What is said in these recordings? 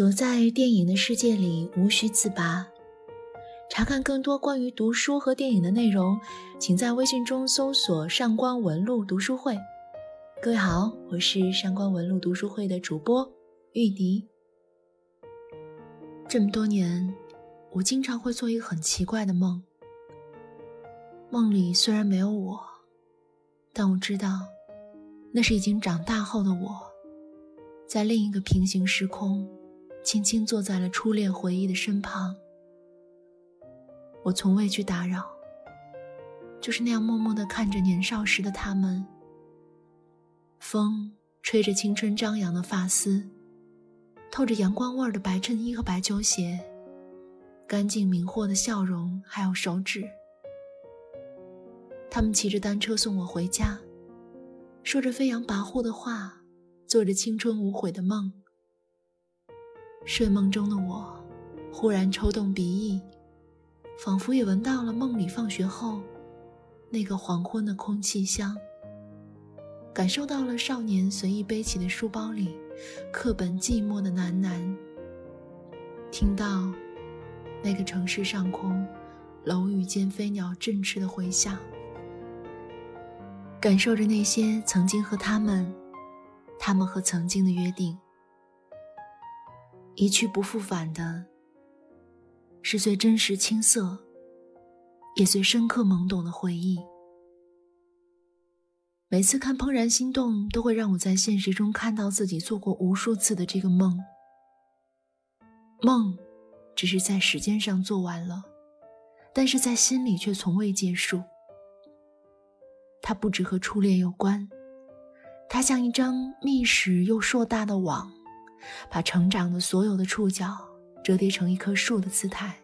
躲在电影的世界里，无需自拔。查看更多关于读书和电影的内容，请在微信中搜索“上官文露读书会”。各位好，我是上官文露读书会的主播玉笛。这么多年，我经常会做一个很奇怪的梦。梦里虽然没有我，但我知道，那是已经长大后的我，在另一个平行时空，轻轻坐在了初恋回忆的身旁。我从未去打扰，就是那样默默地看着年少时的他们。风吹着青春张扬的发丝，透着阳光味儿的白衬衣和白球鞋，干净明豁的笑容，还有手指。他们骑着单车送我回家，说着飞扬跋扈的话，做着青春无悔的梦。睡梦中的我，忽然抽动鼻翼，仿佛也闻到了梦里放学后那个黄昏的空气香，感受到了少年随意背起的书包里课本寂寞的喃喃，听到那个城市上空楼宇间飞鸟振翅的回响。感受着那些曾经和他们，他们和曾经的约定，一去不复返的，是最真实青涩，也最深刻懵懂的回忆。每次看《怦然心动》，都会让我在现实中看到自己做过无数次的这个梦。梦，只是在时间上做完了，但是在心里却从未结束。它不止和初恋有关，它像一张密实又硕大的网，把成长的所有的触角折叠成一棵树的姿态，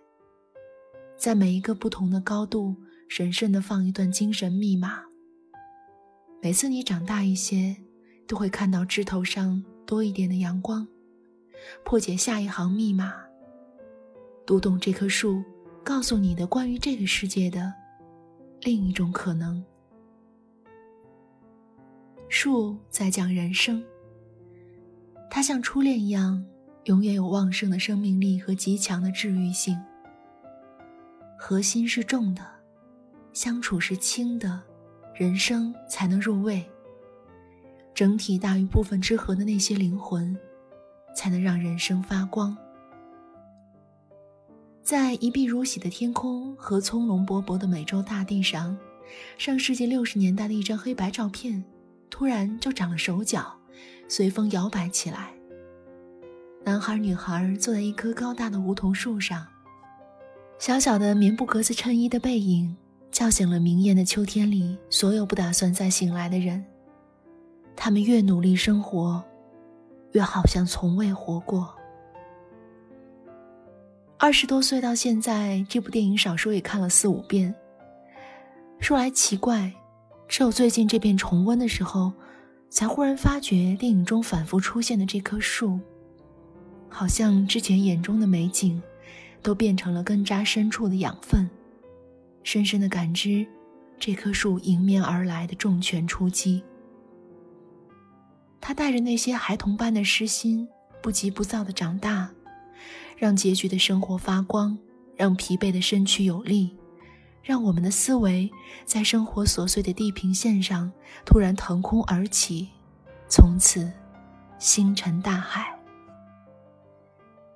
在每一个不同的高度，神圣的放一段精神密码。每次你长大一些，都会看到枝头上多一点的阳光，破解下一行密码，读懂这棵树告诉你的关于这个世界的另一种可能。树在讲人生，它像初恋一样，永远有旺盛的生命力和极强的治愈性。核心是重的，相处是轻的，人生才能入味。整体大于部分之和的那些灵魂，才能让人生发光。在一碧如洗的天空和葱茏勃勃的美洲大地上，上世纪六十年代的一张黑白照片。突然就长了手脚，随风摇摆起来。男孩女孩坐在一棵高大的梧桐树上，小小的棉布格子衬衣的背影，叫醒了明艳的秋天里所有不打算再醒来的人。他们越努力生活，越好像从未活过。二十多岁到现在，这部电影少说也看了四五遍。说来奇怪。只有最近这遍重温的时候，才忽然发觉电影中反复出现的这棵树，好像之前眼中的美景，都变成了根扎深处的养分。深深的感知，这棵树迎面而来的重拳出击。他带着那些孩童般的诗心，不急不躁的长大，让拮据的生活发光，让疲惫的身躯有力。让我们的思维在生活琐碎的地平线上突然腾空而起，从此星辰大海。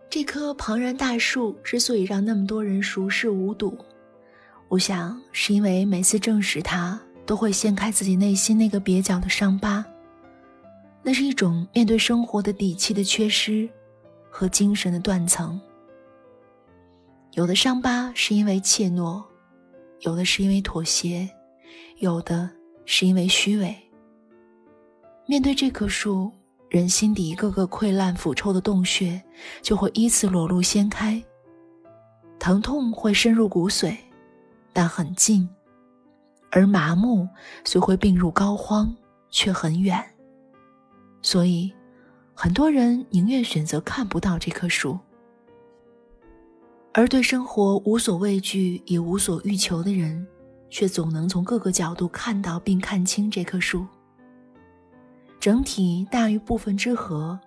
这棵庞然大树之所以让那么多人熟视无睹，我想是因为每次正视它，都会掀开自己内心那个蹩脚的伤疤。那是一种面对生活的底气的缺失和精神的断层。有的伤疤是因为怯懦。有的是因为妥协，有的是因为虚伪。面对这棵树，人心底一个个溃烂腐臭的洞穴就会依次裸露掀开，疼痛会深入骨髓，但很近；而麻木虽会病入膏肓，却很远。所以，很多人宁愿选择看不到这棵树。而对生活无所畏惧也无所欲求的人，却总能从各个角度看到并看清这棵树。整体大于部分之和，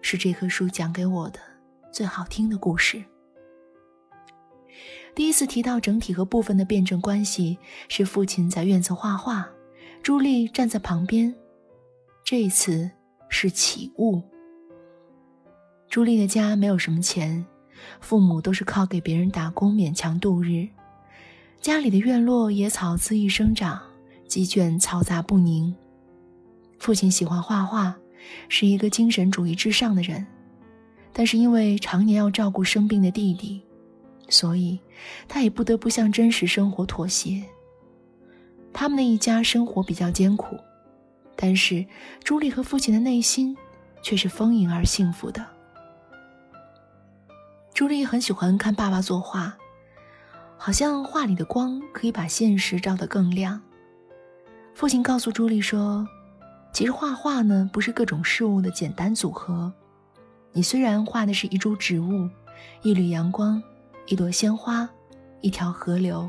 是这棵树讲给我的最好听的故事。第一次提到整体和部分的辩证关系，是父亲在院子画画，朱莉站在旁边。这一次是起雾。朱莉的家没有什么钱，父母都是靠给别人打工勉强度日。家里的院落野草恣意生长，鸡圈嘈杂不宁。父亲喜欢画画，是一个精神主义至上的人，但是因为常年要照顾生病的弟弟，所以他也不得不向真实生活妥协。他们的一家生活比较艰苦，但是朱莉和父亲的内心却是丰盈而幸福的。朱莉很喜欢看爸爸作画。好像画里的光可以把现实照得更亮。父亲告诉朱莉说：“其实画画呢，不是各种事物的简单组合。你虽然画的是一株植物、一缕阳光、一朵鲜花、一条河流，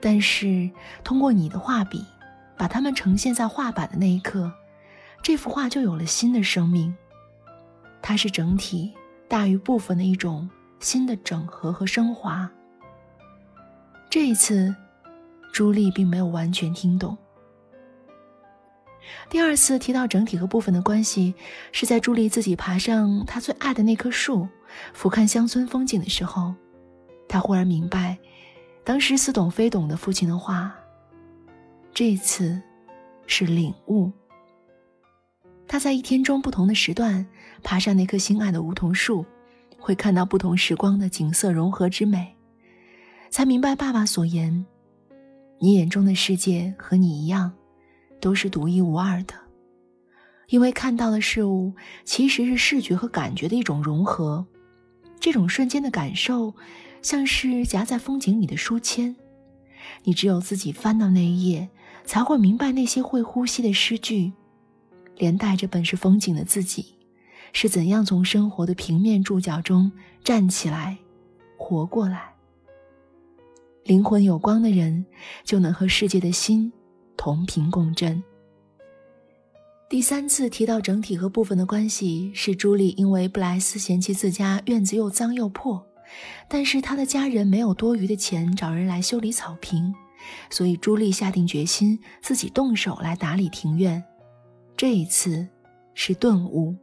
但是通过你的画笔，把它们呈现在画板的那一刻，这幅画就有了新的生命。它是整体大于部分的一种新的整合和升华。”这一次，朱莉并没有完全听懂。第二次提到整体和部分的关系，是在朱莉自己爬上她最爱的那棵树，俯瞰乡村风景的时候，她忽然明白，当时似懂非懂的父亲的话。这次，是领悟。他在一天中不同的时段爬上那棵心爱的梧桐树，会看到不同时光的景色融合之美。才明白爸爸所言，你眼中的世界和你一样，都是独一无二的，因为看到的事物其实是视觉和感觉的一种融合。这种瞬间的感受，像是夹在风景里的书签，你只有自己翻到那一页，才会明白那些会呼吸的诗句，连带着本是风景的自己，是怎样从生活的平面注脚中站起来，活过来。灵魂有光的人，就能和世界的心同频共振。第三次提到整体和部分的关系，是朱莉因为布莱斯嫌弃自家院子又脏又破，但是他的家人没有多余的钱找人来修理草坪，所以朱莉下定决心自己动手来打理庭院。这一次是顿悟，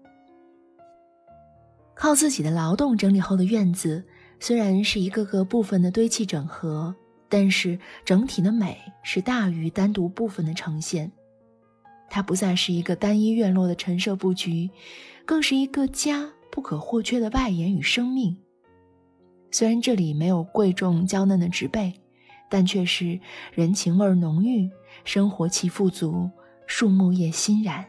靠自己的劳动整理后的院子。虽然是一个个部分的堆砌整合，但是整体的美是大于单独部分的呈现。它不再是一个单一院落的陈设布局，更是一个家不可或缺的外延与生命。虽然这里没有贵重娇嫩的植被，但却是人情味浓郁，生活气富足，树木叶欣然。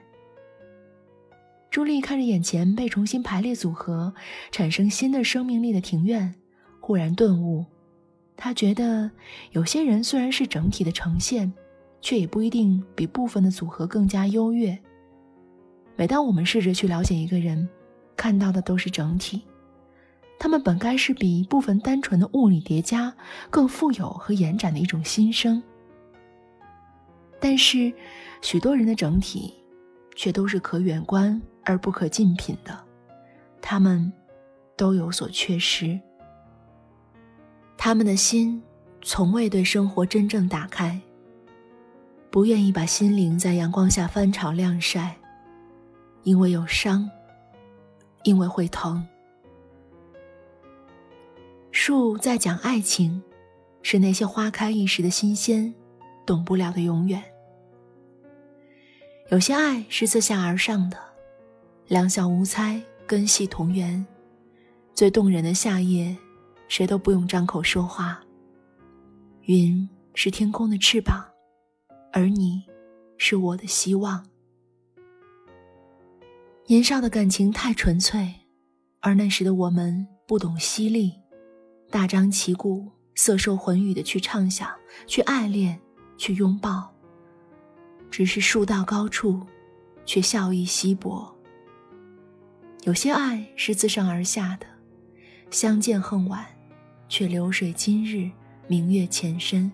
朱莉看着眼前被重新排列组合、产生新的生命力的庭院，忽然顿悟。她觉得，有些人虽然是整体的呈现，却也不一定比部分的组合更加优越。每当我们试着去了解一个人，看到的都是整体，他们本该是比部分单纯的物理叠加更富有和延展的一种新生。但是，许多人的整体，却都是可远观。而不可近品的，他们都有所缺失。他们的心从未对生活真正打开，不愿意把心灵在阳光下翻炒晾晒，因为有伤，因为会疼。树在讲爱情，是那些花开一时的新鲜，懂不了的永远。有些爱是自下而上的。两小无猜，根系同源。最动人的夏夜，谁都不用张口说话。云是天空的翅膀，而你，是我的希望。年少的感情太纯粹，而那时的我们不懂犀利，大张旗鼓、色受魂语的去畅想、去爱恋、去拥抱。只是树到高处，却笑意稀薄。有些爱是自上而下的，相见恨晚，却流水今日，明月前身。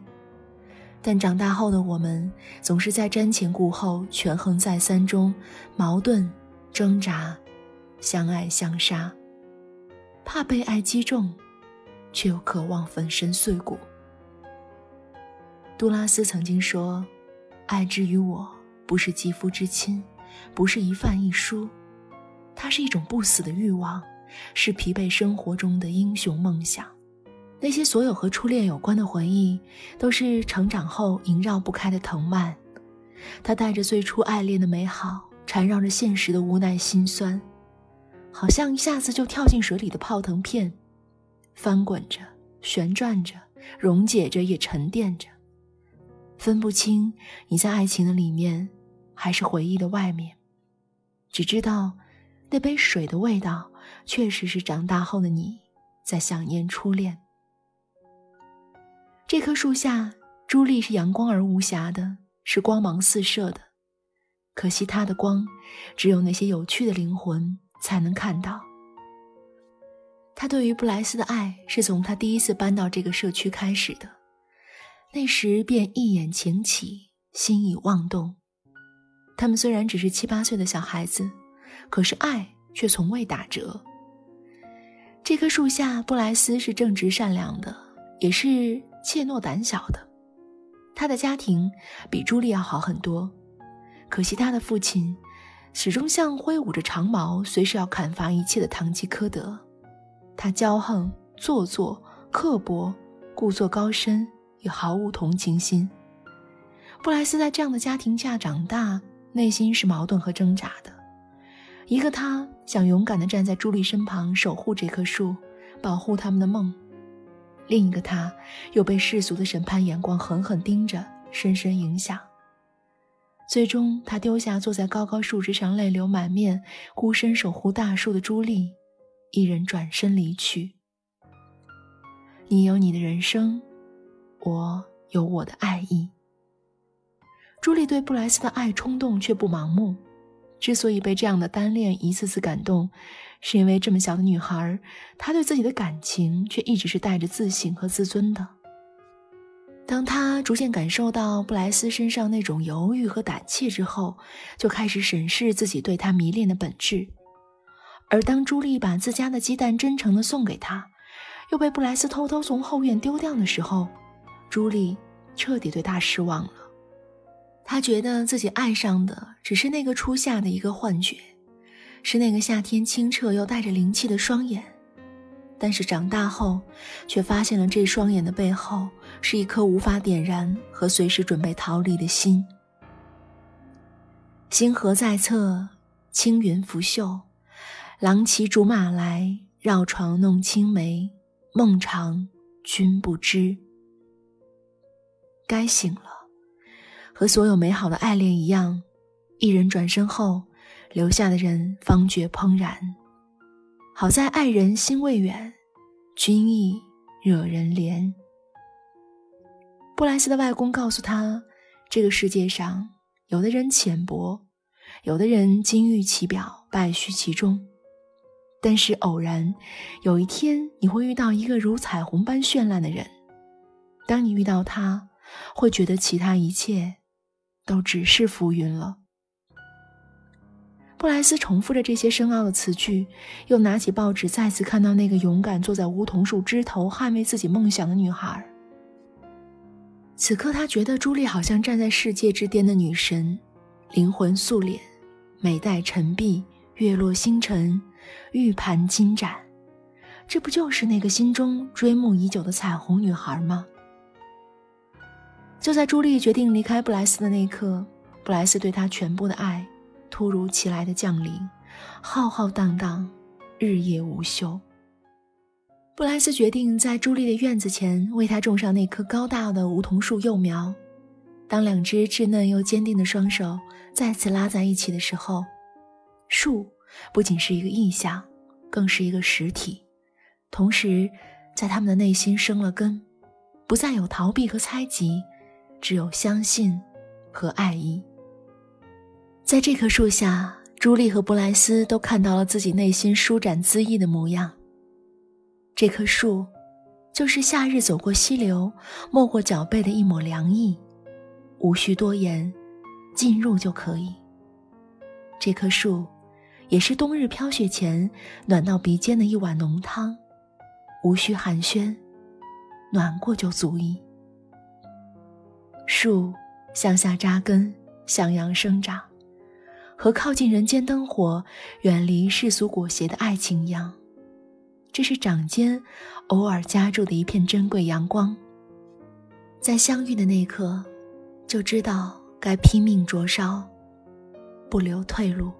但长大后的我们，总是在瞻前顾后、权衡再三中矛盾挣扎，相爱相杀。怕被爱击中，却又渴望粉身碎骨。杜拉斯曾经说：“爱之于我，不是肌肤之亲，不是一饭一书，它是一种不死的欲望，是疲惫生活中的英雄梦想。那些所有和初恋有关的回忆，都是成长后萦绕不开的藤蔓。它带着最初爱恋的美好，缠绕着现实的无奈心酸。”好像一下子就跳进水里的泡腾片，翻滚着，旋转着，溶解着，也沉淀着，分不清你在爱情的里面，还是回忆的外面，只知道那杯水的味道，确实是长大后的你在想念初恋。这棵树下，朱莉是阳光而无瑕的，是光芒四射的，可惜她的光，只有那些有趣的灵魂。才能看到，他对于布莱斯的爱是从他第一次搬到这个社区开始的，那时便一眼情起，心已妄动。他们虽然只是七八岁的小孩子，可是爱却从未打折。这棵树下，布莱斯是正直善良的，也是怯懦胆小的。他的家庭比朱莉要好很多，可惜他的父亲。始终像挥舞着长矛，随时要砍伐一切的堂吉诃德。他骄横、做作、刻薄、故作高深，也毫无同情心。布莱斯在这样的家庭下长大，内心是矛盾和挣扎的。一个他想勇敢地站在朱莉身旁，守护这棵树，保护他们的梦；另一个他又被世俗的审判眼光狠狠盯着，深深影响。最终，他丢下坐在高高树枝上泪流满面、孤身守护大树的朱莉，一人转身离去。你有你的人生，我有我的爱意。朱莉对布莱斯的爱冲动却不盲目，之所以被这样的单恋一次次感动，是因为这么小的女孩，她对自己的感情却一直是带着自信和自尊的。当她逐渐感受到布莱斯身上那种犹豫和胆怯之后，就开始审视自己对他迷恋的本质。而当朱莉把自家的鸡蛋真诚地送给他，又被布莱斯偷偷从后院丢掉的时候，朱莉彻底对他失望了。他觉得自己爱上的只是那个初夏的一个幻觉，是那个夏天清澈又带着灵气的双眼。但是长大后，却发现了这双眼的背后是一颗无法点燃和随时准备逃离的心。星河在侧，青云拂袖，郎骑竹马来，绕床弄青梅，梦长君不知。该醒了，和所有美好的爱恋一样，一人转身后，留下的人方觉怦然。好在爱人心未远，君意惹人怜。布莱斯的外公告诉他，这个世界上有的人浅薄，有的人金玉其表，败絮其中。但是偶然有一天，你会遇到一个如彩虹般绚烂的人。当你遇到他，会觉得其他一切都只是浮云了。布莱斯重复着这些深奥的词句，又拿起报纸，再次看到那个勇敢坐在梧桐树枝头捍卫自己梦想的女孩。此刻，他觉得朱莉好像站在世界之巅的女神，灵魂素脸，美黛沉璧，月落星辰，玉盘金盏。这不就是那个心中追慕已久的彩虹女孩吗？就在朱莉决定离开布莱斯的那一刻，布莱斯对她全部的爱。突如其来的降临，浩浩荡荡，日夜无休。布莱斯决定在朱莉的院子前为她种上那棵高大的梧桐树幼苗。当两只稚嫩又坚定的双手再次拉在一起的时候，树不仅是一个意象，更是一个实体。同时，在他们的内心生了根，不再有逃避和猜忌，只有相信和爱意。在这棵树下，朱莉和布莱斯都看到了自己内心舒展恣意的模样。这棵树，就是夏日走过溪流，没过脚背的一抹凉意，无需多言，进入就可以。这棵树，也是冬日飘雪前暖到鼻尖的一碗浓汤，无需寒暄，暖过就足矣。树向下扎根，向阳生长，和靠近人间灯火、远离世俗裹挟的爱情一样，这是掌间偶尔夹住的一片珍贵阳光。在相遇的那刻，就知道该拼命灼烧，不留退路。